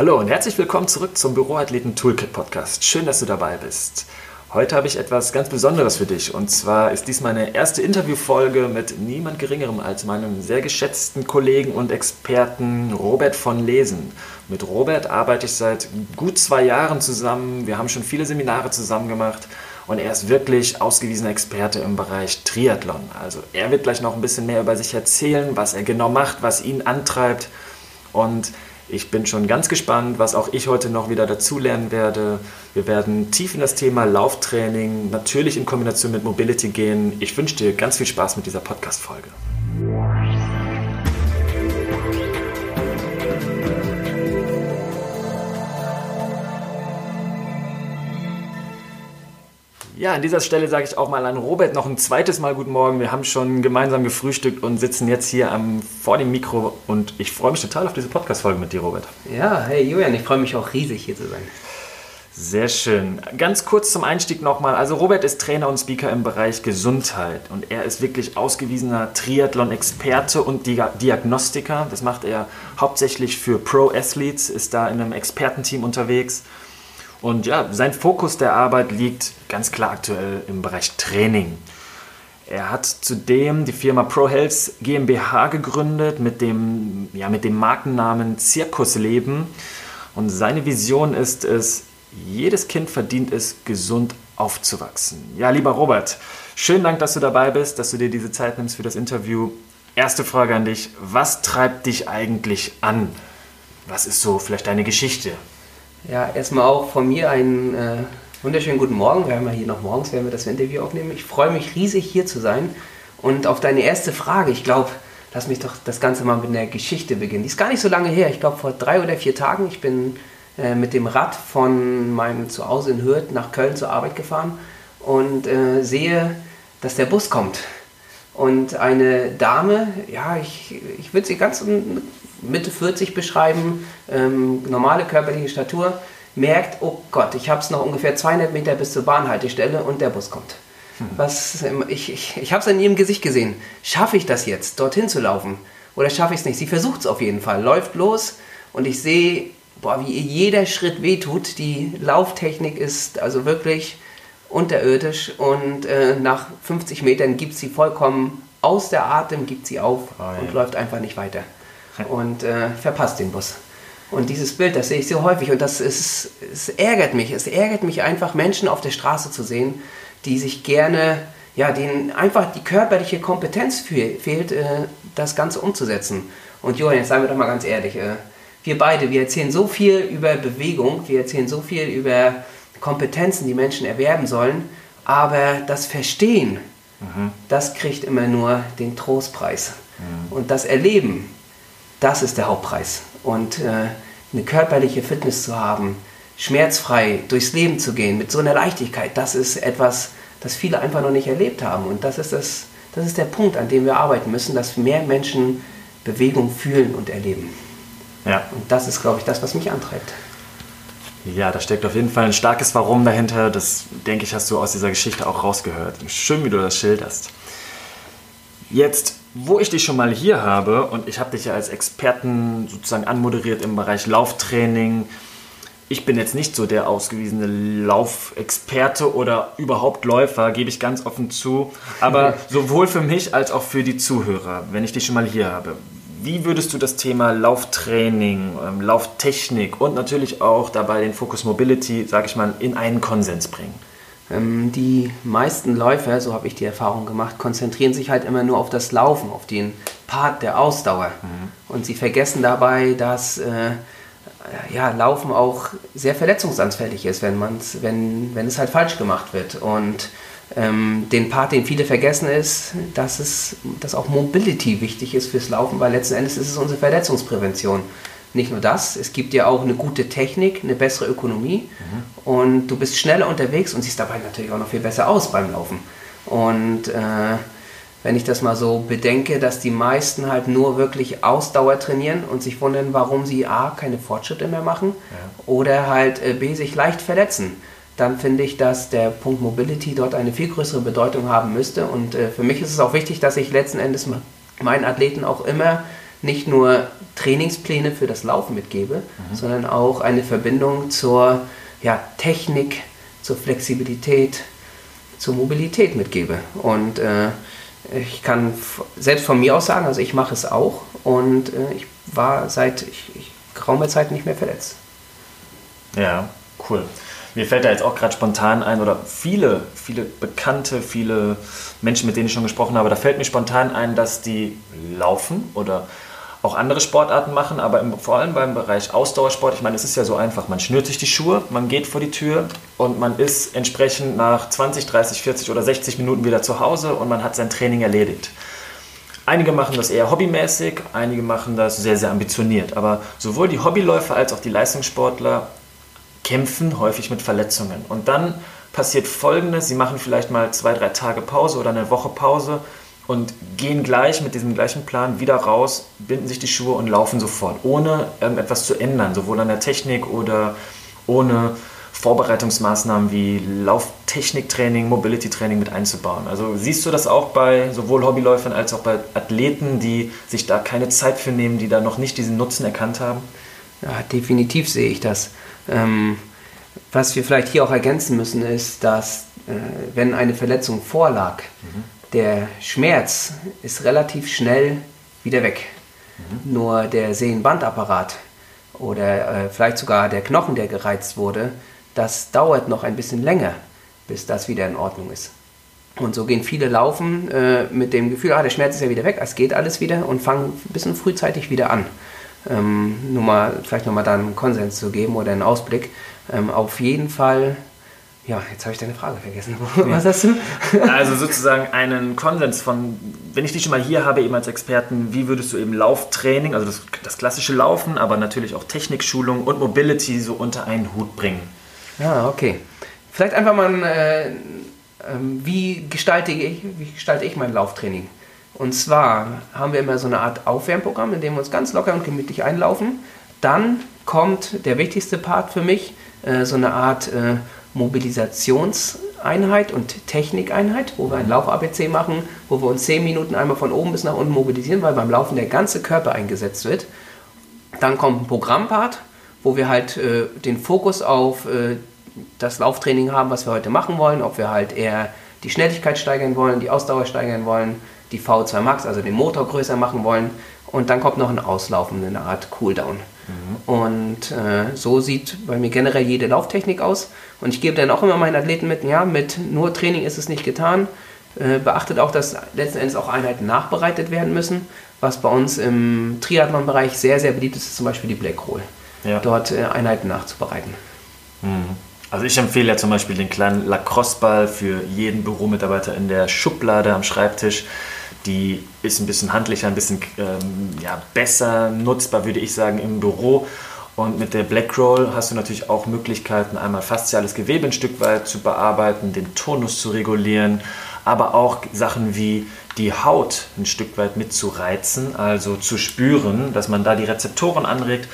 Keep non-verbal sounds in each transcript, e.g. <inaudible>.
Hallo und herzlich willkommen zurück zum Büroathleten Toolkit Podcast. Schön, dass du dabei bist. Heute habe ich etwas ganz Besonderes für dich und zwar ist dies meine erste Interviewfolge mit niemand Geringerem als meinem sehr geschätzten Kollegen und Experten Robert von Lesen. Mit Robert arbeite ich seit gut zwei Jahren zusammen. Wir haben schon viele Seminare zusammen gemacht und er ist wirklich ausgewiesener Experte im Bereich Triathlon. Also er wird gleich noch ein bisschen mehr über sich erzählen, was er genau macht, was ihn antreibt und ich bin schon ganz gespannt, was auch ich heute noch wieder dazulernen werde. Wir werden tief in das Thema Lauftraining, natürlich in Kombination mit Mobility gehen. Ich wünsche dir ganz viel Spaß mit dieser Podcast-Folge. Ja, an dieser Stelle sage ich auch mal an Robert noch ein zweites Mal Guten Morgen. Wir haben schon gemeinsam gefrühstückt und sitzen jetzt hier am, vor dem Mikro und ich freue mich total auf diese Podcast-Folge mit dir, Robert. Ja, hey Julian, ich freue mich auch riesig hier zu sein. Sehr schön. Ganz kurz zum Einstieg nochmal. Also Robert ist Trainer und Speaker im Bereich Gesundheit und er ist wirklich ausgewiesener Triathlon-Experte und Diagnostiker. Das macht er hauptsächlich für Pro-Athletes, ist da in einem Expertenteam unterwegs und ja, sein Fokus der Arbeit liegt ganz klar aktuell im Bereich Training. Er hat zudem die Firma ProHealth GmbH gegründet mit dem, ja, mit dem Markennamen Zirkusleben. Und seine Vision ist es, jedes Kind verdient es, gesund aufzuwachsen. Ja, lieber Robert, schönen Dank, dass du dabei bist, dass du dir diese Zeit nimmst für das Interview. Erste Frage an dich, was treibt dich eigentlich an? Was ist so vielleicht deine Geschichte? Ja, erstmal auch von mir einen äh, wunderschönen guten Morgen. Wir haben ja hier noch morgens, werden wir das Interview aufnehmen. Ich freue mich riesig hier zu sein. Und auf deine erste Frage, ich glaube, lass mich doch das Ganze mal mit einer Geschichte beginnen. Die ist gar nicht so lange her. Ich glaube, vor drei oder vier Tagen. Ich bin äh, mit dem Rad von meinem Zuhause in Hürth nach Köln zur Arbeit gefahren und äh, sehe, dass der Bus kommt. Und eine Dame, ja, ich, ich würde sie ganz Mitte 40 beschreiben, ähm, normale körperliche Statur, merkt, oh Gott, ich habe es noch ungefähr 200 Meter bis zur Bahnhaltestelle und der Bus kommt. Hm. Was, ähm, ich ich, ich habe es in ihrem Gesicht gesehen. Schaffe ich das jetzt, dorthin zu laufen? Oder schaffe ich es nicht? Sie versucht es auf jeden Fall, läuft los und ich sehe, boah, wie ihr jeder Schritt wehtut. Die Lauftechnik ist also wirklich unterirdisch und äh, nach 50 Metern gibt sie vollkommen aus der Atem, gibt sie auf oh, ja. und läuft einfach nicht weiter und äh, verpasst den Bus. Und dieses Bild, das sehe ich so häufig und das ist, es ärgert mich. Es ärgert mich einfach, Menschen auf der Straße zu sehen, die sich gerne, ja, denen einfach die körperliche Kompetenz fehlt, äh, das Ganze umzusetzen. Und Johann, jetzt seien wir doch mal ganz ehrlich, äh, wir beide, wir erzählen so viel über Bewegung, wir erzählen so viel über Kompetenzen, die Menschen erwerben sollen, aber das Verstehen, mhm. das kriegt immer nur den Trostpreis. Mhm. Und das Erleben, das ist der Hauptpreis. Und äh, eine körperliche Fitness zu haben, schmerzfrei durchs Leben zu gehen, mit so einer Leichtigkeit, das ist etwas, das viele einfach noch nicht erlebt haben. Und das ist, das, das ist der Punkt, an dem wir arbeiten müssen, dass mehr Menschen Bewegung fühlen und erleben. Ja. Und das ist, glaube ich, das, was mich antreibt. Ja, da steckt auf jeden Fall ein starkes Warum dahinter. Das, denke ich, hast du aus dieser Geschichte auch rausgehört. Schön, wie du das schilderst. Jetzt wo ich dich schon mal hier habe und ich habe dich ja als Experten sozusagen anmoderiert im Bereich Lauftraining. Ich bin jetzt nicht so der ausgewiesene Laufexperte oder überhaupt Läufer, gebe ich ganz offen zu. Aber <laughs> sowohl für mich als auch für die Zuhörer, wenn ich dich schon mal hier habe. Wie würdest du das Thema Lauftraining, ähm, Lauftechnik und natürlich auch dabei den Fokus Mobility, sage ich mal, in einen Konsens bringen? Ähm, die meisten Läufer, so habe ich die Erfahrung gemacht, konzentrieren sich halt immer nur auf das Laufen, auf den Part der Ausdauer. Mhm. Und sie vergessen dabei, dass äh, ja, Laufen auch sehr verletzungsanfällig ist, wenn, man's, wenn, wenn es halt falsch gemacht wird. Und ähm, den Part, den viele vergessen, ist, dass, es, dass auch Mobility wichtig ist fürs Laufen, weil letzten Endes ist es unsere Verletzungsprävention. Nicht nur das, es gibt dir auch eine gute Technik, eine bessere Ökonomie mhm. und du bist schneller unterwegs und siehst dabei natürlich auch noch viel besser aus beim Laufen. Und äh, wenn ich das mal so bedenke, dass die meisten halt nur wirklich Ausdauer trainieren und sich wundern, warum sie A, keine Fortschritte mehr machen ja. oder halt äh, B, sich leicht verletzen, dann finde ich, dass der Punkt Mobility dort eine viel größere Bedeutung haben müsste. Und äh, für mich ist es auch wichtig, dass ich letzten Endes meinen Athleten auch immer nicht nur Trainingspläne für das Laufen mitgebe, mhm. sondern auch eine Verbindung zur ja, Technik, zur Flexibilität, zur Mobilität mitgebe. Und äh, ich kann selbst von mir aus sagen, also ich mache es auch und äh, ich war seit ich, ich, geraumer Zeit nicht mehr verletzt. Ja, cool. Mir fällt da jetzt auch gerade spontan ein, oder viele, viele Bekannte, viele Menschen, mit denen ich schon gesprochen habe, da fällt mir spontan ein, dass die laufen oder auch andere Sportarten machen, aber im, vor allem beim Bereich Ausdauersport, ich meine, es ist ja so einfach, man schnürt sich die Schuhe, man geht vor die Tür und man ist entsprechend nach 20, 30, 40 oder 60 Minuten wieder zu Hause und man hat sein Training erledigt. Einige machen das eher hobbymäßig, einige machen das sehr, sehr ambitioniert, aber sowohl die Hobbyläufer als auch die Leistungssportler kämpfen häufig mit Verletzungen. Und dann passiert Folgendes, sie machen vielleicht mal zwei, drei Tage Pause oder eine Woche Pause und gehen gleich mit diesem gleichen Plan wieder raus, binden sich die Schuhe und laufen sofort, ohne irgendetwas zu ändern, sowohl an der Technik oder ohne Vorbereitungsmaßnahmen wie Lauftechniktraining, Mobility-Training mit einzubauen. Also siehst du das auch bei sowohl Hobbyläufern als auch bei Athleten, die sich da keine Zeit für nehmen, die da noch nicht diesen Nutzen erkannt haben? Ja, definitiv sehe ich das. Ähm, was wir vielleicht hier auch ergänzen müssen, ist, dass äh, wenn eine Verletzung vorlag, mhm der Schmerz ist relativ schnell wieder weg. Mhm. Nur der Sehnenbandapparat oder äh, vielleicht sogar der Knochen, der gereizt wurde, das dauert noch ein bisschen länger, bis das wieder in Ordnung ist. Und so gehen viele laufen äh, mit dem Gefühl, ah, der Schmerz ist ja wieder weg, es geht alles wieder und fangen ein bisschen frühzeitig wieder an. Ähm, nur mal, vielleicht nochmal da einen Konsens zu geben oder einen Ausblick. Ähm, auf jeden Fall ja, jetzt habe ich deine Frage vergessen. <laughs> Was hast du? also sozusagen einen Konsens von, wenn ich dich schon mal hier habe, eben als Experten, wie würdest du eben Lauftraining, also das, das klassische Laufen, aber natürlich auch Technikschulung und Mobility so unter einen Hut bringen? Ja, okay. Vielleicht einfach mal, äh, äh, wie, gestalte ich, wie gestalte ich mein Lauftraining? Und zwar haben wir immer so eine Art Aufwärmprogramm, in dem wir uns ganz locker und gemütlich einlaufen. Dann kommt der wichtigste Part für mich, äh, so eine Art äh, Mobilisationseinheit und Technikeinheit, wo wir ein Lauf-ABC machen, wo wir uns 10 Minuten einmal von oben bis nach unten mobilisieren, weil beim Laufen der ganze Körper eingesetzt wird. Dann kommt ein Programmpart, wo wir halt äh, den Fokus auf äh, das Lauftraining haben, was wir heute machen wollen, ob wir halt eher die Schnelligkeit steigern wollen, die Ausdauer steigern wollen, die V2 Max, also den Motor größer machen wollen. Und dann kommt noch ein Auslaufen, eine Art Cooldown. Mhm. Und äh, so sieht bei mir generell jede Lauftechnik aus. Und ich gebe dann auch immer meinen Athleten mit, ja, mit nur Training ist es nicht getan. Äh, beachtet auch, dass letzten Endes auch Einheiten nachbereitet werden müssen. Was bei uns im Triathlon-Bereich sehr, sehr beliebt ist, ist zum Beispiel die Black Roll. Ja. Dort äh, Einheiten nachzubereiten. Mhm. Also ich empfehle ja zum Beispiel den kleinen Lacrosse-Ball für jeden Büromitarbeiter in der Schublade am Schreibtisch die ist ein bisschen handlicher, ein bisschen ähm, ja, besser nutzbar, würde ich sagen, im Büro. Und mit der Black Roll hast du natürlich auch Möglichkeiten, einmal fasziales Gewebe ein Stück weit zu bearbeiten, den Tonus zu regulieren, aber auch Sachen wie die Haut ein Stück weit mitzureizen, also zu spüren, dass man da die Rezeptoren anregt.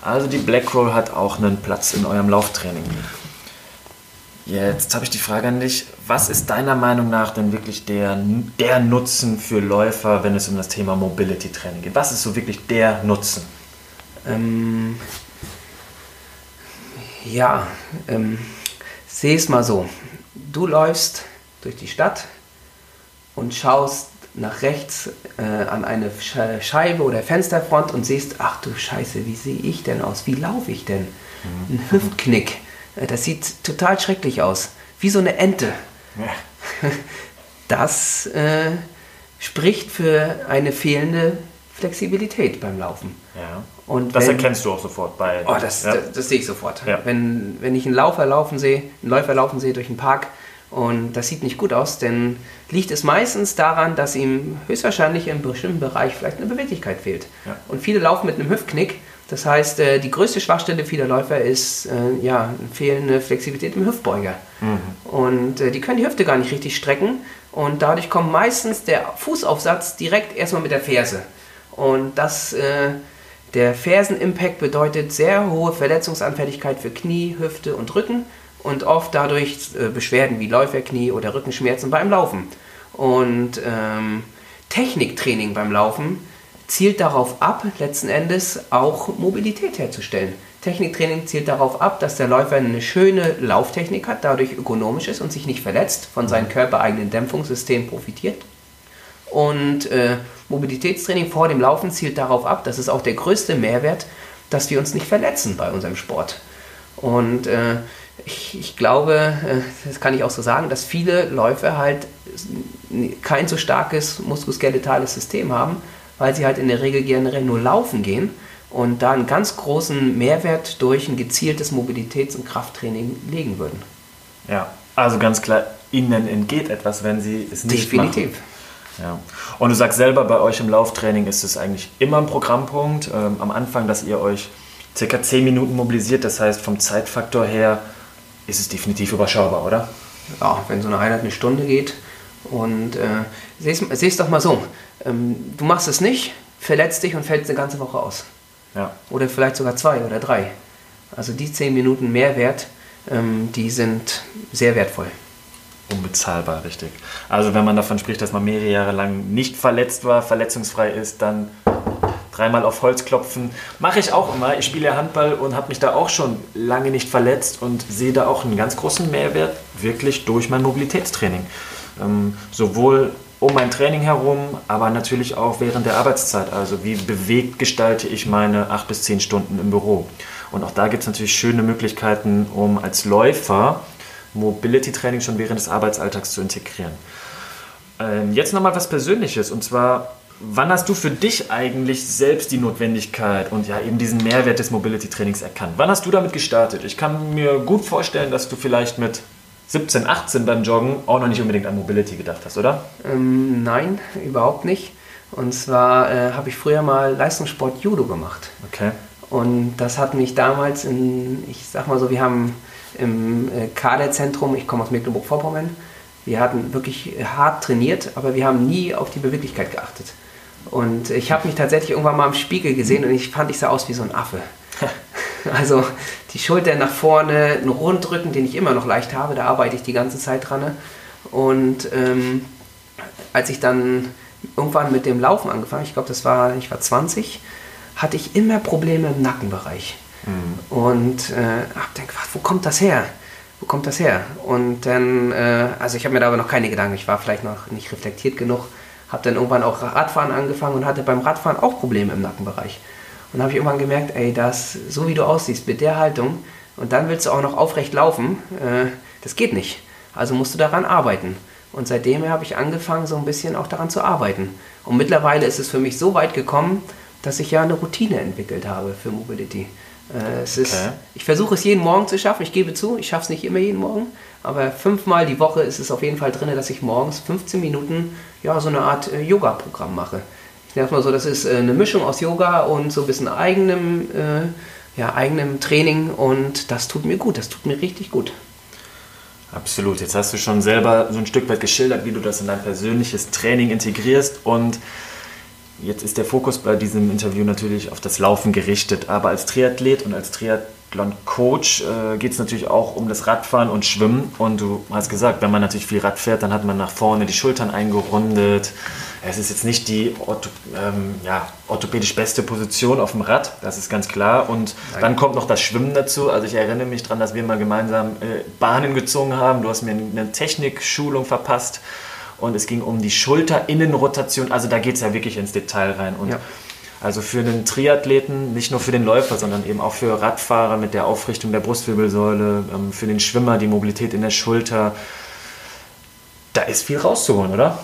Also die Black Roll hat auch einen Platz in eurem Lauftraining. Jetzt habe ich die Frage an dich. Was ist deiner Meinung nach denn wirklich der, der Nutzen für Läufer, wenn es um das Thema Mobility Training geht? Was ist so wirklich der Nutzen? Ähm, ja, ähm, sehe es mal so. Du läufst durch die Stadt und schaust nach rechts äh, an eine Scheibe oder Fensterfront und siehst, ach du Scheiße, wie sehe ich denn aus? Wie laufe ich denn? Mhm. Ein Hüftknick das sieht total schrecklich aus. Wie so eine Ente. <laughs> Das äh, spricht für eine fehlende Flexibilität beim Laufen. Ja. Und das wenn, erkennst du auch sofort bei. Oh, das, ja. das, das, sehe ich sofort. Ja. Wenn, wenn ich einen Laufer laufen sehe, einen Läufer laufen sehe durch den Park und das sieht nicht gut aus, dann liegt es meistens daran, dass ihm höchstwahrscheinlich in einem bestimmten Bereich vielleicht eine Beweglichkeit fehlt. Ja. Und viele laufen mit einem Hüftknick das heißt, äh, die größte Schwachstelle vieler Läufer ist äh, ja, fehlende Flexibilität im Hüftbeuger. Mhm. Und äh, die können die Hüfte gar nicht richtig strecken und dadurch kommt meistens der Fußaufsatz direkt erstmal mit der Ferse. Und das, der Fersenimpact bedeutet sehr hohe Verletzungsanfälligkeit für Knie, Hüfte und Rücken und oft dadurch Beschwerden wie Läuferknie oder Rückenschmerzen beim Laufen. Und ähm, Techniktraining beim Laufen zielt darauf ab, letzten Endes auch Mobilität herzustellen. Techniktraining zielt darauf ab, dass der Läufer eine schöne Lauftechnik hat, dadurch ökonomisch ist und sich nicht verletzt, von seinem körpereigenen Dämpfungssystem profitiert. Und äh, Mobilitätstraining vor dem Laufen zielt darauf ab, das ist auch der größte Mehrwert, dass wir uns nicht verletzen bei unserem Sport. Und äh, ich, ich, glaube, äh, das kann ich auch so sagen, dass viele Läufer halt kein so starkes muskuloskeletales System haben, weil sie halt in der Regel generell nur laufen gehen und da einen ganz großen Mehrwert durch ein gezieltes Mobilitäts- und Krafttraining legen würden. Ja, also ganz klar, ihnen entgeht etwas, wenn sie es nicht Definitiv. machen. Ja. Und du sagst selber, bei euch im Lauftraining ist es eigentlich immer ein Programmpunkt. Ähm, am Anfang, dass ihr euch circa 10 Minuten mobilisiert, das heißt vom Zeitfaktor her ist es definitiv überschaubar, oder? Ja, wenn so eine Einheit eine Stunde geht und äh, seh es doch mal so, ähm, du machst es nicht, verletzt dich und fällst eine ganze Woche aus. Ja. Oder vielleicht sogar zwei oder drei. Also die 10 Minuten Mehrwert, ähm, die sind sehr wertvoll unbezahlbar, richtig. Also wenn man davon spricht, dass man mehrere Jahre lang nicht verletzt war, verletzungsfrei ist, dann dreimal auf Holz klopfen. Mache ich auch immer. Ich spiele ja Handball und habe mich da auch schon lange nicht verletzt und sehe da auch einen ganz großen Mehrwert wirklich durch mein Mobilitätstraining. Ähm, sowohl um mein Training herum, aber natürlich auch während der Arbeitszeit. Also wie bewegt gestalte ich meine acht bis zehn Stunden im Büro. Und auch da gibt es natürlich schöne Möglichkeiten, um als Läufer Mobility-Training schon während des Arbeitsalltags zu integrieren. Ähm, jetzt nochmal was Persönliches und zwar, wann hast du für dich eigentlich selbst die Notwendigkeit und ja eben diesen Mehrwert des Mobility-Trainings erkannt? Wann hast du damit gestartet? Ich kann mir gut vorstellen, dass du vielleicht mit 17, 18 beim Joggen auch noch nicht unbedingt an Mobility gedacht hast, oder? Ähm, nein, überhaupt nicht. Und zwar äh, habe ich früher mal Leistungssport Judo gemacht. Okay. Und das hat mich damals in, ich sag mal so, wir haben im äh, Kaderzentrum, ich komme aus Mecklenburg-Vorpommern, wir hatten wirklich hart trainiert, aber wir haben nie auf die Beweglichkeit geachtet. Und ich habe mich tatsächlich irgendwann mal im Spiegel gesehen und ich fand, ich sah aus wie so ein Affe. <laughs> Also die Schultern nach vorne, einen Rundrücken, den ich immer noch leicht habe, da arbeite ich die ganze Zeit dran. Und ähm, als ich dann irgendwann mit dem Laufen angefangen, ich glaube, das war, ich war 20, hatte ich immer Probleme im Nackenbereich. Mhm. Und äh, habe dann gefragt, wo kommt das her? Wo kommt das her? Und dann, äh, also ich habe mir da aber noch keine Gedanken, ich war vielleicht noch nicht reflektiert genug, habe dann irgendwann auch Radfahren angefangen und hatte beim Radfahren auch Probleme im Nackenbereich. Und dann habe ich irgendwann gemerkt, ey, das, so wie du aussiehst, mit der Haltung, und dann willst du auch noch aufrecht laufen, äh, das geht nicht. Also musst du daran arbeiten. Und seitdem habe ich angefangen, so ein bisschen auch daran zu arbeiten. Und mittlerweile ist es für mich so weit gekommen, dass ich ja eine Routine entwickelt habe für Mobility. Äh, es ist, okay. Ich versuche es jeden Morgen zu schaffen. Ich gebe zu, ich schaffe es nicht immer jeden Morgen. Aber fünfmal die Woche ist es auf jeden Fall drin, dass ich morgens 15 Minuten ja, so eine Art äh, Yoga-Programm mache. Es mal so, das ist äh, eine Mischung aus Yoga und so ein bisschen eigenem, äh, ja, eigenem Training. Und das tut mir gut, das tut mir richtig gut. Absolut. Jetzt hast du schon selber so ein Stück weit geschildert, wie du das in dein persönliches Training integrierst. Und Jetzt ist der Fokus bei diesem Interview natürlich auf das Laufen gerichtet, aber als Triathlet und als Triathlon-Coach äh, geht es natürlich auch um das Radfahren und Schwimmen. Und du hast gesagt, wenn man natürlich viel Rad fährt, dann hat man nach vorne die Schultern eingerundet. Es ist jetzt nicht die ortho ähm, ja, orthopädisch beste Position auf dem Rad, das ist ganz klar. Und Nein. dann kommt noch das Schwimmen dazu. Also ich erinnere mich daran, dass wir mal gemeinsam äh, Bahnen gezogen haben. Du hast mir eine Technikschulung verpasst und es ging um die Schulterinnenrotation. Also da geht es ja wirklich ins Detail rein. Und ja. Also für einen Triathleten, nicht nur für den Läufer, sondern eben auch für Radfahrer mit der Aufrichtung der Brustwirbelsäule, ähm, für den Schwimmer die Mobilität in der Schulter. Da ist viel rauszuholen, oder?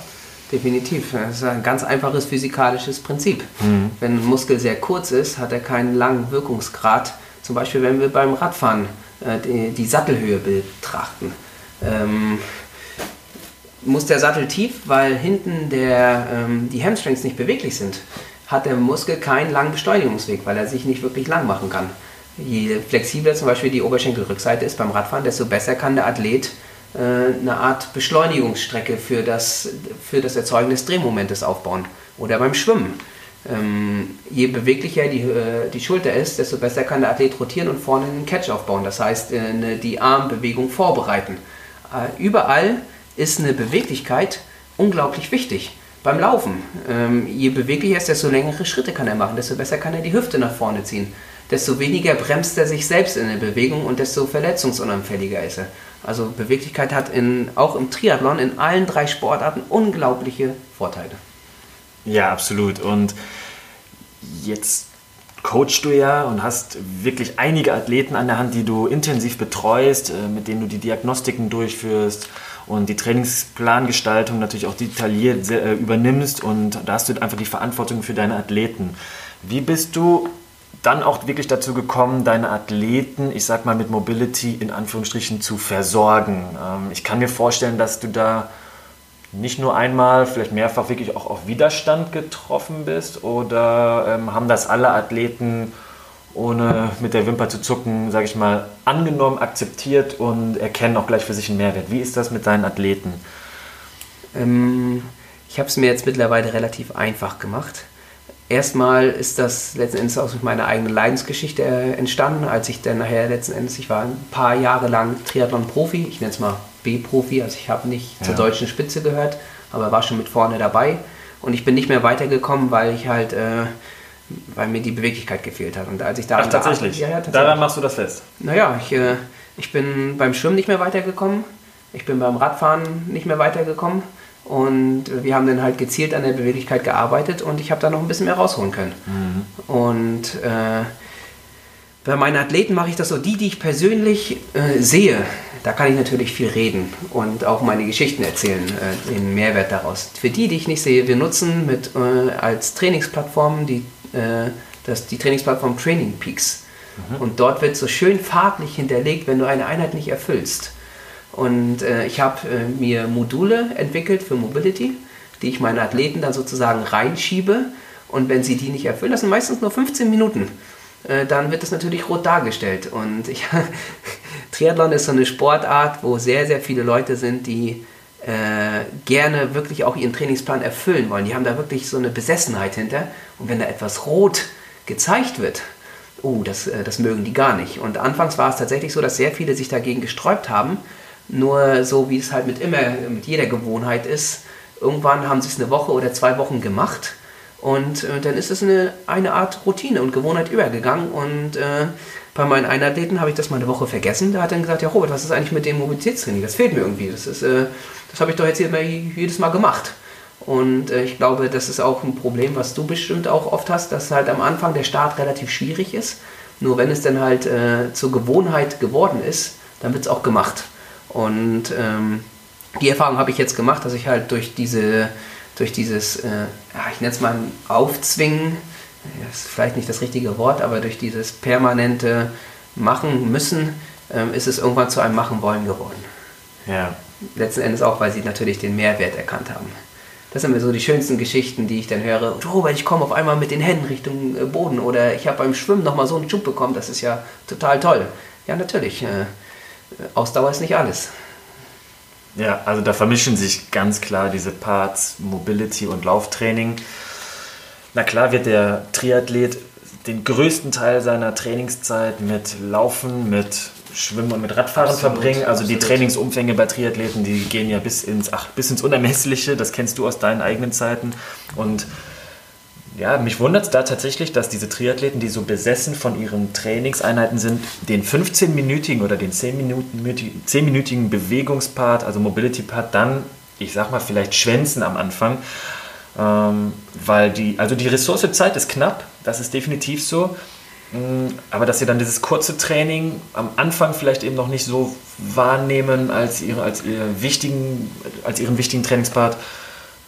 Definitiv. Das ist ein ganz einfaches physikalisches Prinzip. Mhm. Wenn ein Muskel sehr kurz ist, hat er keinen langen Wirkungsgrad. Zum Beispiel, wenn wir beim Radfahren äh, die, die, Sattelhöhe betrachten. Ähm, muss der Sattel tief, weil hinten der, ähm, die Hamstrings nicht beweglich sind, hat der Muskel keinen langen Beschleunigungsweg, weil er sich nicht wirklich lang machen kann. Je flexibler zum Beispiel die Oberschenkelrückseite ist beim Radfahren, desto besser kann der Athlet äh, eine Art Beschleunigungsstrecke für das, für das Erzeugen des Drehmomentes aufbauen. Oder beim Schwimmen. Ähm, je beweglicher die, äh, die Schulter ist, desto besser kann der Athlet rotieren und vorne einen Catch aufbauen. Das heißt, äh, die Armbewegung vorbereiten. Äh, überall ist eine Beweglichkeit unglaublich wichtig. beim Laufen. Ähm, je beweglicher er ist, desto längere Schritte kann er machen, desto besser kann er die Hüfte nach vorne ziehen. Desto weniger bremst er sich selbst in der Bewegung und desto verletzungsunanfälliger ist er. Also Beweglichkeit hat in, auch im Triathlon in allen drei Sportarten unglaubliche Vorteile. Ja, absolut. Und jetzt coachst du ja und hast wirklich einige Athleten an der Hand, die du intensiv betreust, äh, mit denen du die Diagnostiken durchführst und die Trainingsplangestaltung natürlich auch detailliert äh, übernimmst und da hast du einfach die Verantwortung für deine Athleten. Wie bist du dann auch wirklich dazu gekommen, deine Athleten, ich sag mal mit Mobility in Anführungsstrichen zu versorgen? Ähm, ich kann mir vorstellen, dass du da nicht nur einmal, vielleicht mehrfach wirklich auch auf Widerstand getroffen bist oder ähm, haben das alle Athleten ohne mit der Wimper zu zucken, sage ich mal, angenommen, akzeptiert und erkennen auch gleich für sich einen Mehrwert? Wie ist das mit deinen Athleten? Ähm, ich habe es mir jetzt mittlerweile relativ einfach gemacht. Erstmal ist das letzten Endes aus meiner eigenen Leidensgeschichte äh, entstanden, als ich dann nachher letzten Endes, ich war ein paar Jahre lang Triathlon-Profi, ich nenne es mal B-Profi, also ich habe nicht ja. zur deutschen Spitze gehört, aber war schon mit vorne dabei und ich bin nicht mehr weitergekommen, weil ich halt, äh, weil mir die Beweglichkeit gefehlt hat. Und als ich da Ach, tatsächlich? Ja, ja, tatsächlich. Daran machst du das fest? Naja, ich, äh, ich bin beim Schwimmen nicht mehr weitergekommen, ich bin beim Radfahren nicht mehr weitergekommen und wir haben dann halt gezielt an der Beweglichkeit gearbeitet und ich habe da noch ein bisschen mehr rausholen können. Mhm. Und äh, bei meinen Athleten mache ich das so, die, die ich persönlich äh, sehe, da kann ich natürlich viel reden und auch meine Geschichten erzählen, äh, den Mehrwert daraus. Für die, die ich nicht sehe, wir nutzen mit, äh, als Trainingsplattform die, äh, das, die Trainingsplattform Training Peaks. Mhm. Und dort wird so schön farblich hinterlegt, wenn du eine Einheit nicht erfüllst und äh, ich habe äh, mir Module entwickelt für Mobility, die ich meine Athleten dann sozusagen reinschiebe. Und wenn sie die nicht erfüllen, das sind meistens nur 15 Minuten, äh, dann wird das natürlich rot dargestellt. Und ich, <laughs> Triathlon ist so eine Sportart, wo sehr, sehr viele Leute sind, die äh, gerne wirklich auch ihren Trainingsplan erfüllen wollen. Die haben da wirklich so eine Besessenheit hinter. Und wenn da etwas rot gezeigt wird, oh, das, äh, das mögen die gar nicht. Und anfangs war es tatsächlich so, dass sehr viele sich dagegen gesträubt haben nur so wie es halt mit immer, mit jeder Gewohnheit ist, irgendwann haben sie es eine Woche oder zwei Wochen gemacht und äh, dann ist es eine, eine Art Routine und Gewohnheit übergegangen und äh, bei meinen Einathleten habe ich das mal eine Woche vergessen. Da hat dann gesagt, ja Robert, was ist eigentlich mit dem Mobilitätstraining? Das fehlt mir irgendwie. Das, ist, äh, das habe ich doch jetzt jedes Mal gemacht. Und äh, ich glaube, das ist auch ein Problem, was du bestimmt auch oft hast, dass halt am Anfang der Start relativ schwierig ist. Nur wenn es dann halt äh, zur Gewohnheit geworden ist, dann wird es auch gemacht. Und ähm, die Erfahrung habe ich jetzt gemacht, dass ich halt durch diese, durch dieses, äh, ich nenne es mal Aufzwingen, das ist vielleicht nicht das richtige Wort, aber durch dieses permanente Machen müssen, ähm, ist es irgendwann zu einem Machen wollen geworden. Ja. Letzten Endes auch, weil sie natürlich den Mehrwert erkannt haben. Das sind mir so die schönsten Geschichten, die ich dann höre. Und ich komme auf einmal mit den Händen Richtung äh, Boden oder ich habe beim Schwimmen nochmal so einen Schub bekommen, das ist ja total toll. Ja, natürlich. Äh, Ausdauer ist nicht alles. Ja, also da vermischen sich ganz klar diese Parts Mobility und Lauftraining. Na klar wird der Triathlet den größten Teil seiner Trainingszeit mit Laufen, mit Schwimmen und mit Radfahren absolut, verbringen. Also absolut. die Trainingsumfänge bei Triathleten, die gehen ja bis ins, ach, bis ins Unermessliche. Das kennst du aus deinen eigenen Zeiten. Und ja, mich wundert es da tatsächlich, dass diese Triathleten, die so besessen von ihren Trainingseinheiten sind, den 15-minütigen oder den 10-minütigen Bewegungspart, also Mobility-Part, dann, ich sag mal, vielleicht schwänzen am Anfang. Ähm, weil die, also die Ressource Zeit ist knapp, das ist definitiv so. Mm, aber dass sie dann dieses kurze Training am Anfang vielleicht eben noch nicht so wahrnehmen als, ihre, als, ihr wichtigen, als ihren wichtigen Trainingspart,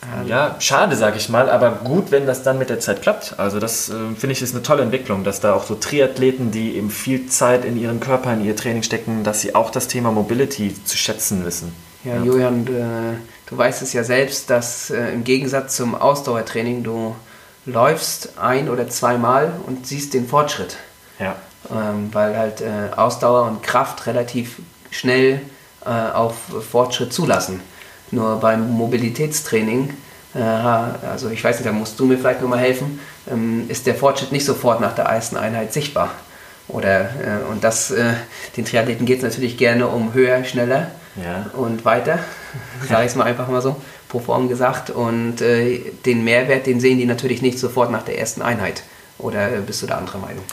ähm, ja, schade, sage ich mal, aber gut, wenn das dann mit der Zeit klappt. Also das äh, finde ich ist eine tolle Entwicklung, dass da auch so Triathleten, die eben viel Zeit in ihren Körper, in ihr Training stecken, dass sie auch das Thema Mobility zu schätzen wissen. Ja, ja. Julian, äh, du weißt es ja selbst, dass äh, im Gegensatz zum Ausdauertraining du läufst ein oder zweimal und siehst den Fortschritt. Ja. Ähm, weil halt äh, Ausdauer und Kraft relativ schnell äh, auf Fortschritt zulassen. Nur beim Mobilitätstraining, äh, also ich weiß nicht, da musst du mir vielleicht nochmal helfen, ähm, ist der Fortschritt nicht sofort nach der ersten Einheit sichtbar. Oder, äh, und das, den Triathleten geht es natürlich gerne um höher, schneller ja. und weiter, <laughs> sage ich es mal einfach mal so. pro Form gesagt. Und äh, den Mehrwert, den sehen die natürlich nicht sofort nach der ersten Einheit. Oder bist du da anderer Meinung?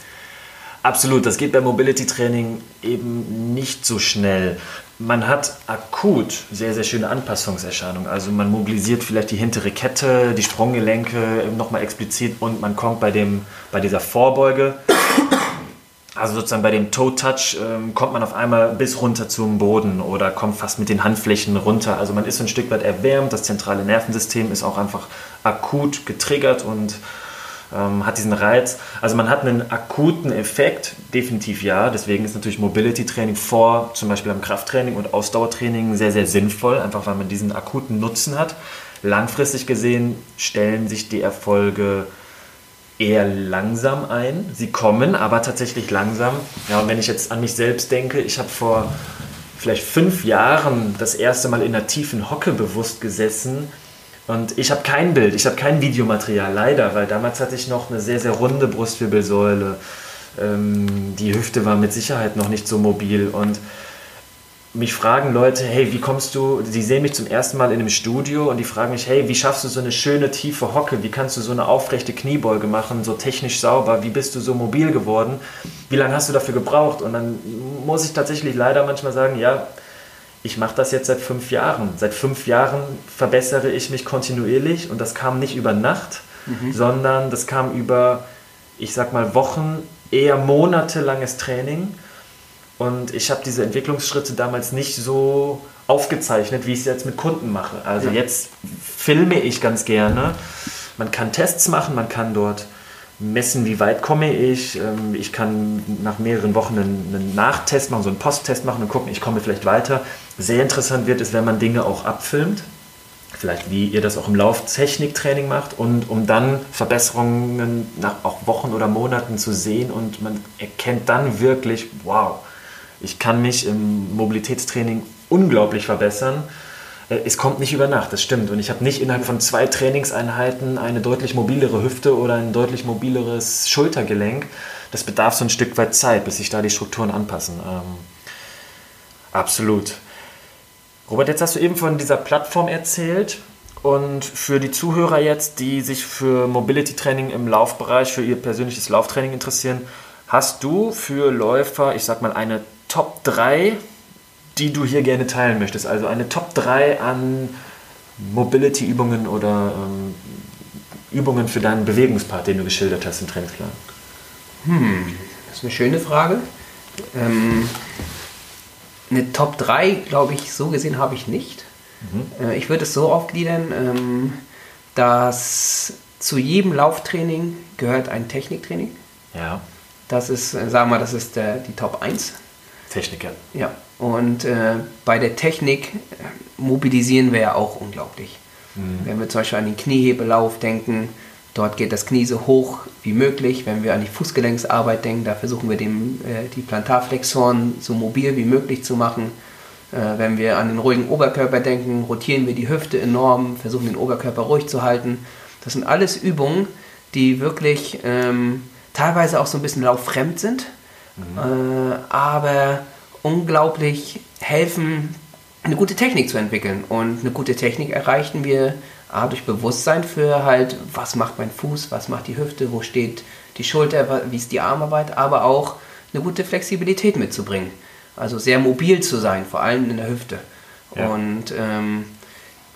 Absolut, das geht beim Mobility Training eben nicht so schnell. Man hat akut sehr, sehr schöne Anpassungserscheinungen. Also man mobilisiert vielleicht die hintere Kette, die Sprunggelenke nochmal explizit und man kommt bei, dem, bei dieser Vorbeuge, also sozusagen bei dem Toe-Touch, ähm, kommt man auf einmal bis runter zum Boden oder kommt fast mit den Handflächen runter. Also man ist ein Stück weit erwärmt, das zentrale Nervensystem ist auch einfach akut getriggert und ähm, hat diesen Reiz. Also man hat einen akuten Effekt, definitiv ja. Deswegen ist natürlich Mobility Training vor zum Beispiel am Krafttraining und Ausdauertraining sehr, sehr sinnvoll, einfach weil man diesen akuten Nutzen hat. Langfristig gesehen stellen sich die Erfolge eher langsam ein. Sie kommen, aber tatsächlich langsam. Ja, und wenn ich jetzt an mich selbst denke, ich habe vor vielleicht fünf Jahren das erste Mal in einer tiefen Hocke bewusst gesessen und ich habe kein Bild, ich habe kein Videomaterial, leider, weil damals hatte ich noch eine sehr, sehr runde Brustwirbelsäule. Ähm, die Hüfte war mit Sicherheit noch nicht so mobil. Und mich fragen Leute, hey, wie kommst du, die sehen mich zum ersten Mal in einem Studio und die fragen mich, hey, wie schaffst du so eine schöne tiefe Hocke? Wie kannst du so eine aufrechte Kniebeuge machen, so technisch sauber? Wie bist du so mobil geworden? Wie lange hast du dafür gebraucht? Und dann muss ich tatsächlich leider manchmal sagen, ja, ich mache das jetzt seit fünf Jahren. Seit fünf Jahren verbessere ich mich kontinuierlich und das kam nicht über Nacht, mhm. sondern das kam über, ich sag mal, Wochen, eher monatelanges Training. Und ich habe diese Entwicklungsschritte damals nicht so aufgezeichnet, wie ich es jetzt mit Kunden mache. Also ja. jetzt filme ich ganz gerne. Man kann Tests machen, man kann dort messen, wie weit komme ich. Ähm, ich kann nach mehreren Wochen einen, Nachtest machen, so einen Posttest machen und gucken, ich komme vielleicht weiter. Sehr interessant wird es, wenn man Dinge auch abfilmt. Vielleicht wie ihr das auch im Lauftechniktraining macht und um dann Verbesserungen nach auch Wochen oder Monaten zu sehen und man erkennt dann wirklich, wow, ich kann mich im Mobilitätstraining unglaublich verbessern äh, es kommt nicht über Nacht, das stimmt. Und ich habe nicht innerhalb von zwei Trainingseinheiten eine deutlich mobilere Hüfte oder ein deutlich mobileres Schultergelenk. Das bedarf so ein Stück weit Zeit, bis sich da die Strukturen anpassen. Ähm, absolut. Robert, jetzt hast du eben von dieser Plattform erzählt. Und für die Zuhörer jetzt, die sich für Mobility Training im Laufbereich, für ihr persönliches Lauftraining interessieren, hast du für Läufer, ich sag mal, eine Top 3 die du hier gerne teilen möchtest? Also eine Top 3 an Mobility-Übungen oder ähm, Übungen für deinen Bewegungspart, den du geschildert hast im Trainingsplan? Hm, das ist eine schöne Frage. Ähm, eine Top 3, glaube ich, so gesehen habe ich nicht. Mhm. Äh, ich würde es so aufgliedern, ähm, dass zu jedem Lauftraining gehört ein Techniktraining. Ja. Das ist, äh, sagen wir mal, das ist der, die Top 1. Techniker. Ja. Und äh, bei der Technik äh, mobilisieren wir ja auch unglaublich. Mhm. Wenn wir zum Beispiel an den Kniehebelauf denken, dort geht das Knie so hoch wie möglich. Wenn wir an die Fußgelenksarbeit denken, da versuchen wir dem, äh, die Plantarflexoren so mobil wie möglich zu machen. Äh, wenn wir an den ruhigen Oberkörper denken, rotieren wir die Hüfte enorm, versuchen den Oberkörper ruhig zu halten. Das sind alles Übungen, die wirklich ähm, teilweise auch so ein bisschen lauffremd sind, mhm. äh, aber unglaublich helfen, eine gute Technik zu entwickeln. Und eine gute Technik erreichen wir A, durch Bewusstsein für halt, was macht mein Fuß, was macht die Hüfte, wo steht die Schulter, wie ist die Armarbeit, aber auch eine gute Flexibilität mitzubringen. Also sehr mobil zu sein, vor allem in der Hüfte. Ja. Und ähm,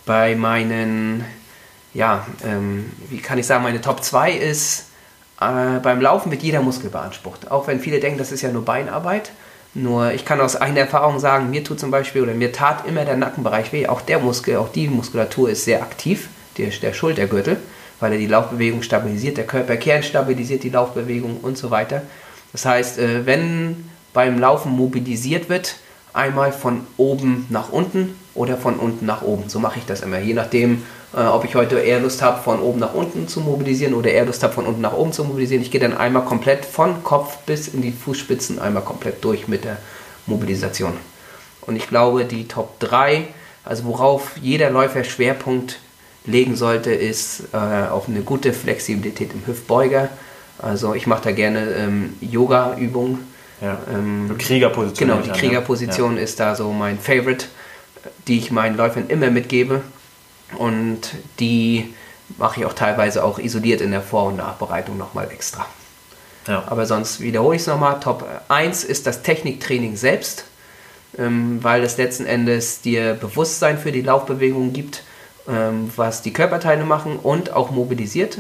bei meinen, ja, ähm, wie kann ich sagen, meine Top 2 ist, äh, beim Laufen wird jeder Muskel beansprucht. Auch wenn viele denken, das ist ja nur Beinarbeit. Nur ich kann aus eigener Erfahrung sagen, mir tut zum Beispiel oder mir tat immer der Nackenbereich weh. Auch der Muskel, auch die Muskulatur ist sehr aktiv, der, der Schultergürtel, weil er die Laufbewegung stabilisiert, der Körperkern stabilisiert die Laufbewegung und so weiter. Das heißt, äh, wenn beim Laufen mobilisiert wird, einmal von oben nach unten oder von unten nach oben. So mache ich das immer, je nachdem, äh, ob ich heute eher Lust habe, von oben nach unten zu mobilisieren oder eher Lust habe, von unten nach oben zu mobilisieren. Ich gehe dann einmal komplett von Kopf bis in die Fußspitzen einmal komplett durch mit der Mobilisation. Und ich glaube, die Top 3, also worauf jeder Läufer Schwerpunkt legen sollte, ist äh, auf eine gute Flexibilität im Hüftbeuger. Also ich mache da gerne ähm, Yoga-Übungen. Ja. Ähm, Kriegerposition. Genau, die Kriegerposition ja. ist da so mein Favorite, die ich meinen Läufern immer mitgebe. Und die mache ich auch teilweise auch isoliert in der Vor- und Nachbereitung nochmal extra. Ja. Aber sonst wiederhole ich es nochmal. Top 1 ist das Techniktraining selbst, ähm, weil es letzten Endes dir Bewusstsein für die Laufbewegung gibt, ähm, was die Körperteile machen und auch mobilisiert.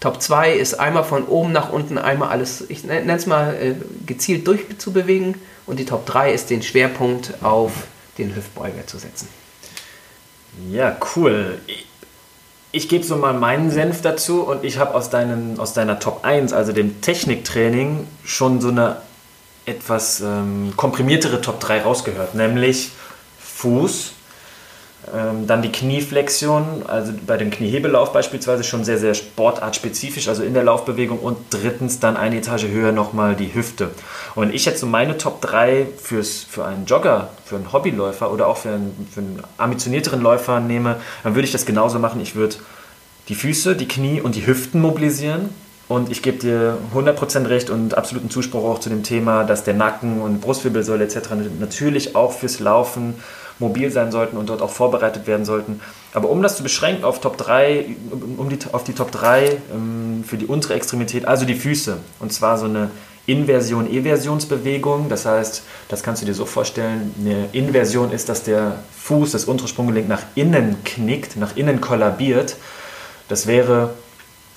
Top 2 ist einmal von oben nach unten einmal alles, ich nenne es mal, äh, gezielt durchzubewegen. Und die Top 3 ist den Schwerpunkt auf den Hüftbeuger zu setzen. Ja, cool. Ich, ich gebe so mal meinen Senf dazu und ich habe aus, aus deiner Top 1, also dem Techniktraining, schon so eine etwas ähm, komprimiertere Top 3 rausgehört, nämlich Fuß, dann die Knieflexion, also bei dem Kniehebellauf beispielsweise schon sehr, sehr sportartspezifisch, also in der Laufbewegung. Und drittens dann eine Etage höher nochmal die Hüfte. Und wenn ich jetzt so meine Top 3 fürs, für einen Jogger, für einen Hobbyläufer oder auch für einen, für einen ambitionierteren Läufer nehme, dann würde ich das genauso machen. Ich würde die Füße, die Knie und die Hüften mobilisieren. Und ich gebe dir 100% recht und absoluten Zuspruch auch zu dem Thema, dass der Nacken und Brustwirbelsäule etc. natürlich auch fürs Laufen mobil sein sollten und dort auch vorbereitet werden sollten. Aber um das zu beschränken auf Top 3, um die, auf die Top 3 ähm, für die untere Extremität, also die Füße, und zwar so eine Inversion-Eversionsbewegung. Das heißt, das kannst du dir so vorstellen, eine Inversion ist, dass der Fuß, das untere Sprunggelenk nach innen knickt, nach innen kollabiert. Das wäre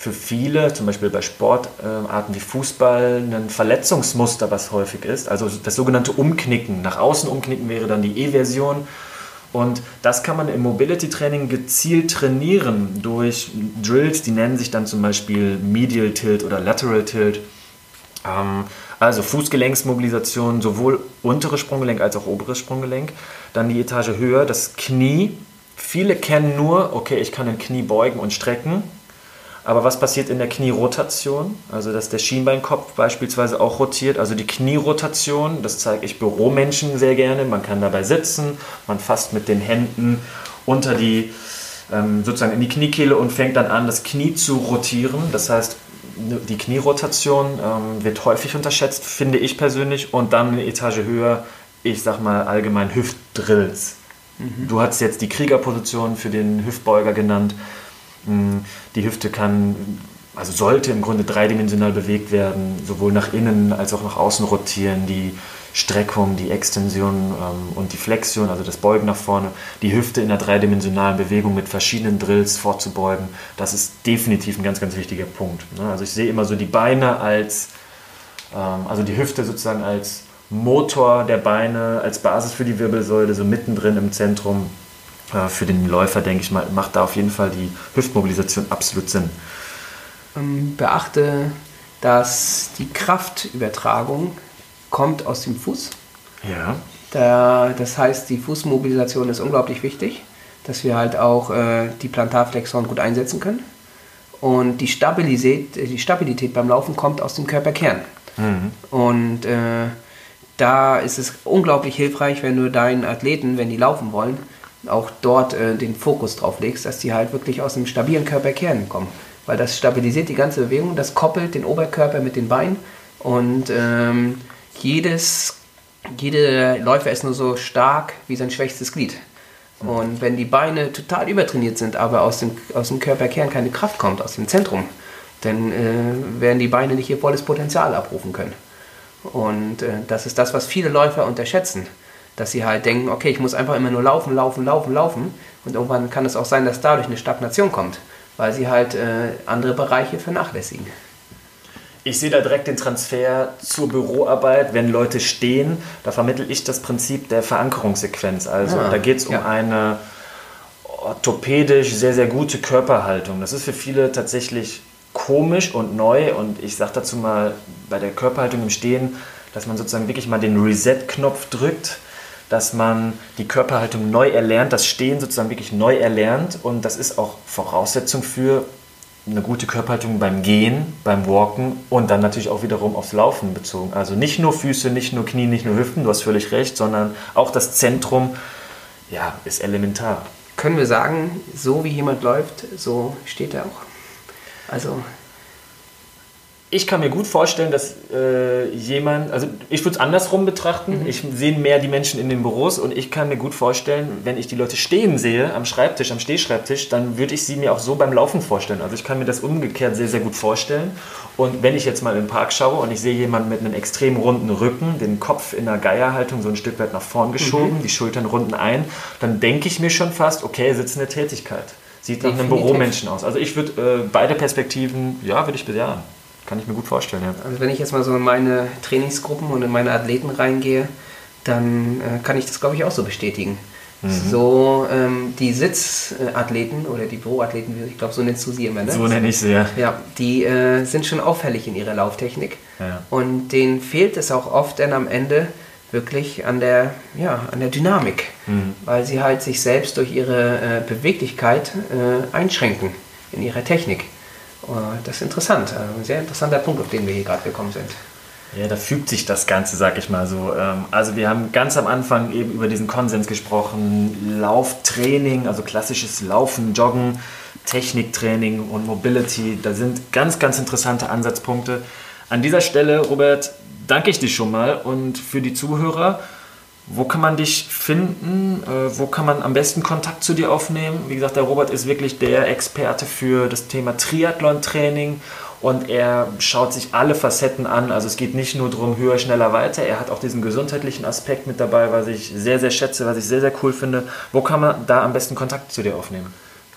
für viele, zum Beispiel bei Sportarten wie Fußball, ein Verletzungsmuster, was häufig ist. Also das sogenannte Umknicken. Nach außen umknicken wäre dann die E-Version. Und das kann man im Mobility Training gezielt trainieren durch Drills, die nennen sich dann zum Beispiel Medial Tilt oder Lateral Tilt. Ähm, also Fußgelenksmobilisation, sowohl unteres Sprunggelenk als auch oberes Sprunggelenk. Dann die Etage höher, das Knie. Viele kennen nur, okay, ich kann ein Knie beugen und strecken. Aber was passiert in der Knierotation? Also, dass der Schienbeinkopf beispielsweise auch rotiert. Also die Knierotation, das zeige ich Büromenschen sehr gerne. Man kann dabei sitzen, man fasst mit den Händen unter die, ähm, sozusagen in die Kniekehle und fängt dann an, das Knie zu rotieren. Das heißt, die Knierotation ähm, wird häufig unterschätzt, finde ich persönlich. Und dann eine Etage höher, ich sag mal allgemein Hüftdrills. Mhm. Du hast jetzt die Kriegerposition für den Hüftbeuger genannt. Hm, die Hüfte kann, also sollte im Grunde dreidimensional bewegt werden, sowohl nach innen als auch nach außen rotieren. Die Streckung, die Extension ähm, und die Flexion, also das Beugen nach vorne, die Hüfte in einer dreidimensionalen Bewegung mit verschiedenen Drills vorzubeugen, das ist definitiv ein ganz, ganz wichtiger Punkt. Ne? Also ich sehe immer so die Beine als, ähm, also die Hüfte sozusagen als Motor der Beine, als Basis für die Wirbelsäule, so mittendrin im Zentrum äh, für den Läufer, denke ich mal, macht da auf jeden Fall die Hüftmobilisation absolut Sinn. Ähm, beachte, dass die Kraftübertragung kommt aus dem Fuß. Ja. Da, das heißt, die Fußmobilisation ist unglaublich wichtig, dass wir halt auch äh, die Plantarflexoren gut einsetzen können. Und die Stabilität, die Stabilität beim Laufen kommt aus dem Körperkern. Mhm. Und äh, da ist es unglaublich hilfreich, wenn du deinen Athleten, wenn die laufen wollen, auch dort äh, den Fokus drauf legst, dass die halt wirklich aus einem stabilen Körperkern kommen. Weil das stabilisiert die ganze Bewegung, das koppelt den Oberkörper mit den Beinen und ähm, jedes, jeder Läufer ist nur so stark wie sein schwächstes Glied. Und wenn die Beine total übertrainiert sind, aber aus dem, aus dem Körperkern keine Kraft kommt, aus dem Zentrum, dann äh, werden die Beine nicht ihr volles Potenzial abrufen können. Und äh, das ist das, was viele Läufer unterschätzen dass sie halt denken, okay, ich muss einfach immer nur laufen, laufen, laufen, laufen. Und irgendwann kann es auch sein, dass dadurch eine Stagnation kommt, weil sie halt äh, andere Bereiche vernachlässigen. Ich sehe da direkt den Transfer zur Büroarbeit, wenn Leute stehen. Da vermittle ich das Prinzip der Verankerungssequenz. Also ah, da geht es um ja. eine orthopädisch sehr, sehr gute Körperhaltung. Das ist für viele tatsächlich komisch und neu. Und ich sage dazu mal bei der Körperhaltung im Stehen, dass man sozusagen wirklich mal den Reset-Knopf drückt dass man die Körperhaltung neu erlernt, das Stehen sozusagen wirklich neu erlernt und das ist auch Voraussetzung für eine gute Körperhaltung beim Gehen, beim Walken und dann natürlich auch wiederum aufs Laufen bezogen. Also nicht nur Füße, nicht nur Knie, nicht nur Hüften, du hast völlig recht, sondern auch das Zentrum ja, ist elementar. Können wir sagen, so wie jemand läuft, so steht er auch? Also ich kann mir gut vorstellen, dass äh, jemand, also ich würde es andersrum betrachten. Mhm. Ich sehe mehr die Menschen in den Büros und ich kann mir gut vorstellen, wenn ich die Leute stehen sehe am Schreibtisch, am Stehschreibtisch, dann würde ich sie mir auch so beim Laufen vorstellen. Also ich kann mir das umgekehrt sehr, sehr gut vorstellen. Und wenn ich jetzt mal im Park schaue und ich sehe jemanden mit einem extrem runden Rücken, den Kopf in einer Geierhaltung so ein Stück weit nach vorn geschoben, mhm. die Schultern runden ein, dann denke ich mir schon fast, okay, sitzende Tätigkeit. Sieht nach einem Büromenschen aus. Also ich würde äh, beide Perspektiven, ja, würde ich bejahen. Kann ich mir gut vorstellen, ja. Also wenn ich jetzt mal so in meine Trainingsgruppen und in meine Athleten reingehe, dann äh, kann ich das, glaube ich, auch so bestätigen. Mhm. So ähm, die Sitzathleten oder die Büroathleten, ich glaube, so nennst du sie immer, ne? So nenne ich sie, ja. Ja, die äh, sind schon auffällig in ihrer Lauftechnik. Ja. Und denen fehlt es auch oft dann am Ende wirklich an der, ja, an der Dynamik, mhm. weil sie halt sich selbst durch ihre äh, Beweglichkeit äh, einschränken in ihrer Technik. Das ist interessant, äh, ein sehr interessanter Punkt, auf den wir hier gerade gekommen sind. Ja, da fügt sich das Ganze, sag ich mal so. Ähm, also wir haben ganz am Anfang eben über diesen Konsens gesprochen, Lauftraining, also klassisches Laufen, Joggen, Techniktraining und Mobility. Da sind ganz, ganz interessante Ansatzpunkte. An dieser Stelle, Robert, danke ich dir schon mal und für die Zuhörer. Wo kann man dich finden? Äh, wo kann man am besten Kontakt zu dir aufnehmen? Wie gesagt, der Robert ist wirklich der Experte für das Thema Triathlon-Training und er schaut sich alle Facetten an. Also es geht nicht nur darum, höher, schneller, weiter. Er hat auch diesen gesundheitlichen Aspekt mit dabei, was ich sehr, sehr schätze, was ich sehr, sehr cool finde. Wo kann man da am besten Kontakt zu dir aufnehmen?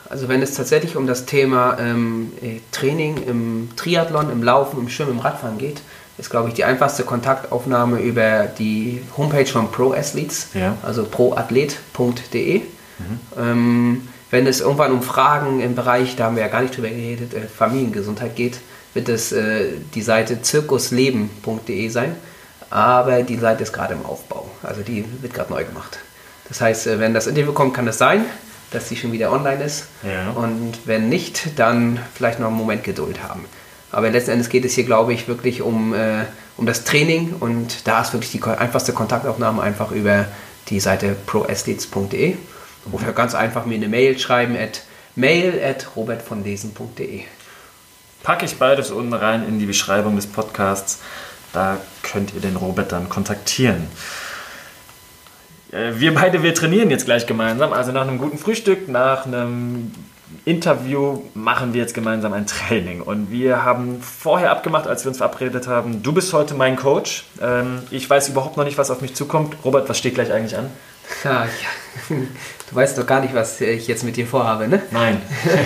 Also wenn es tatsächlich um das Thema ähm, Training im Triathlon, im Laufen, im Schwimmen, im Radfahren geht, ist, glaube ich, die einfachste Kontaktaufnahme über die Homepage von Pro Athletes, ja. also proathlet.de. Mhm. Ähm, wenn es irgendwann um Fragen im Bereich, da haben wir ja gar nicht drüber geredet, äh, Familiengesundheit geht, wird es äh, die Seite zirkusleben.de sein. Aber die Seite ist gerade im Aufbau. Also die wird gerade neu gemacht. Das heißt, äh, wenn das Interview kommt, kann es sein, dass sie schon wieder online ist. Ja. Und wenn nicht, dann vielleicht noch einen Moment Geduld haben. Aber letzten Endes geht es hier, glaube ich, wirklich um, äh, um das Training und da ist wirklich die einfachste Kontaktaufnahme einfach über die Seite proathletes.de oder ganz einfach mir eine Mail schreiben at mail at robertvonlesen.de. Packe ich beides unten rein in die Beschreibung des Podcasts. Da könnt ihr den Robert dann kontaktieren. Äh, wir beide, wir trainieren jetzt gleich gemeinsam. Also nach einem guten Frühstück, nach einem Interview machen wir jetzt gemeinsam ein Training. Und wir haben vorher abgemacht, als wir uns verabredet haben, du bist heute mein Coach. Ähm, ich weiß überhaupt noch nicht, was auf mich zukommt. Robert, was steht gleich eigentlich an? Ja, ja. Du weißt doch gar nicht, was ich jetzt mit dir vorhabe, ne? Nein. <laughs>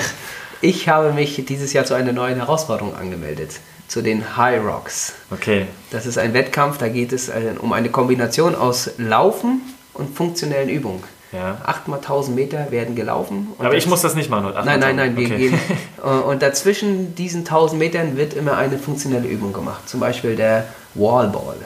Ich habe mich dieses Jahr zu einer neuen Herausforderung angemeldet. Zu den High Rocks. Okay. Das ist ein Wettkampf, da geht es äh, um eine Kombination aus Laufen und funktionellen Übungen. Ja. 8 mal 1000 Meter werden gelaufen. Aber ich muss das nicht machen. Nein, nein, nein, wir okay. gehen. <laughs> Äh, und dazwischen diesen 1000 Metern wird immer eine funktionelle Übung gemacht. Zum Beispiel der Wallball.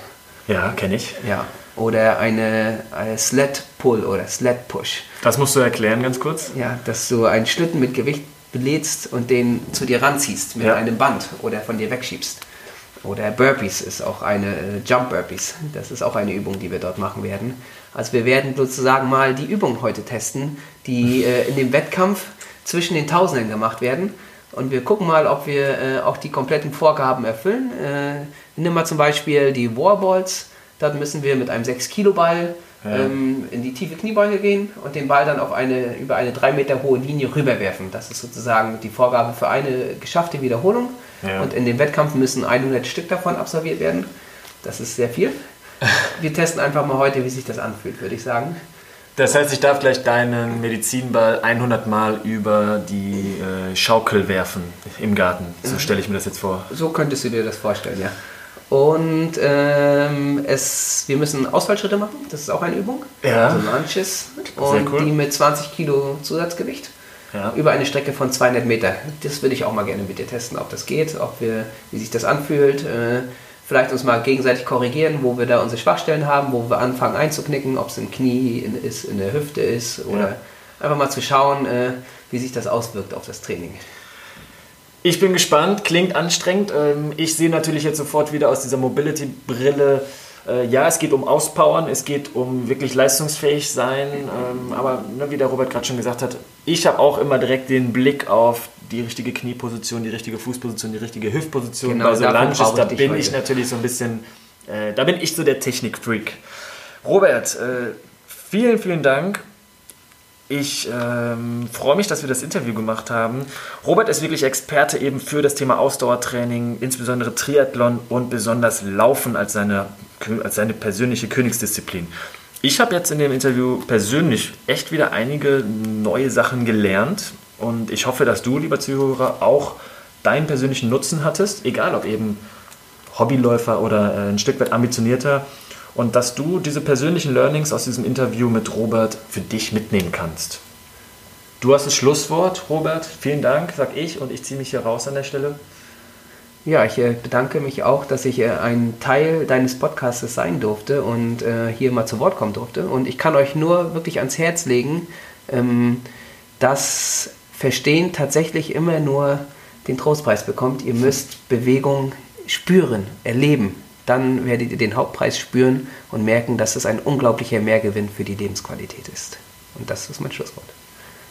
Ja, kenne ich. Ja. Oder eine, eine Sled Pull oder Sled Push. Das musst du erklären ganz kurz. Ja, dass du einen Schlitten mit Gewicht belädst und den zu dir ranziehst mit ja. einem Band oder von dir wegschiebst. Oder Burpees ist auch eine äh, Jump Burpees. Das ist auch eine Übung, die wir dort machen werden. Also wir werden sozusagen mal die Übung heute testen, die äh, in dem Wettkampf zwischen den Tausenden gemacht werden. Und wir gucken mal, ob wir äh, auch die kompletten Vorgaben erfüllen. Äh, nimm mal zum Beispiel die Warballs. Dort müssen wir mit einem 6 Kilo Ball ja. ähm, in die tiefe Kniebeuge gehen und den Ball dann auf eine, über eine 3 Meter hohe Linie rüberwerfen. Das ist sozusagen die Vorgabe für eine geschaffte Wiederholung. Ja. Und in dem Wettkampf müssen 100 Stück davon absolviert werden. Das ist sehr viel. Wir testen einfach mal heute, wie sich das anfühlt, würde ich sagen. Das heißt, ich darf gleich deinen Medizinball 100 Mal über die äh, Schaukel werfen im Garten. So stelle ich mir das jetzt vor. So könntest du dir das vorstellen, ja. Und ähm, es, wir müssen Ausfallschritte machen, das ist auch eine Übung. Ja. Also Lunches. Und cool. die mit 20 Kilo Zusatzgewicht. Ja. Über eine Strecke von 200 Meter. Das würde ich auch mal gerne mit dir testen, ob das geht, ob wir, wie sich das anfühlt. Äh, vielleicht uns mal gegenseitig korrigieren, wo wir da unsere Schwachstellen haben, wo wir anfangen einzuknicken, ob es im Knie in, ist, in der Hüfte ist oder ja. einfach mal zu schauen, äh, wie sich das auswirkt auf das Training. Ich bin gespannt, klingt anstrengend. Ähm, ich sehe natürlich jetzt sofort wieder aus dieser Mobility-Brille, äh, ja, es geht um Auspowern, es geht um wirklich leistungsfähig sein, ähm, aber ne, wie der Robert gerade schon gesagt hat, ich habe auch immer direkt den Blick auf die richtige Knieposition, die richtige Fußposition, die richtige Hüftposition genau, bei so Lunges, da bin heute. ich natürlich so ein bisschen, äh, da bin ich so der Technikfreak. Robert, äh, vielen, vielen Dank. Ich ähm, freue mich, dass wir das Interview gemacht haben. Robert ist wirklich Experte eben für das Thema Ausdauertraining, insbesondere Triathlon und besonders Laufen als seine, als seine persönliche Königsdisziplin. Ich habe jetzt in dem Interview persönlich echt wieder einige neue Sachen gelernt und ich hoffe, dass du, lieber Zuhörer, auch deinen persönlichen Nutzen hattest, egal ob eben Hobbyläufer oder äh, ein Stück weit ambitionierter und dass du diese persönlichen Learnings aus diesem Interview mit Robert für dich mitnehmen kannst. Du hast das Schlusswort, Robert. Vielen Dank, sag ich, und ich ziehe mich hier raus an der Stelle. Ja, ich äh, bedanke mich auch, dass ich äh, ein Teil deines Podcasts sein durfte und hier mal zu Wort kommen durfte. Und ich kann euch nur wirklich ans Herz legen, ähm, dass Verstehen tatsächlich immer nur den Trostpreis bekommt. Ihr müsst Bewegung spüren, erleben dann werdet ihr den Hauptpreis spüren und merken, dass es ein unglaublicher Mehrgewinn für die Lebensqualität ist. Und das ist mein Schlusswort.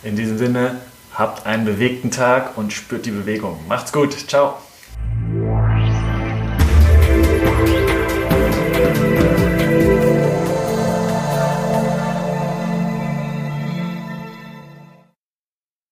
In diesem Sinne, habt einen bewegten Tag und spürt die Bewegung. Macht's gut. Ciao.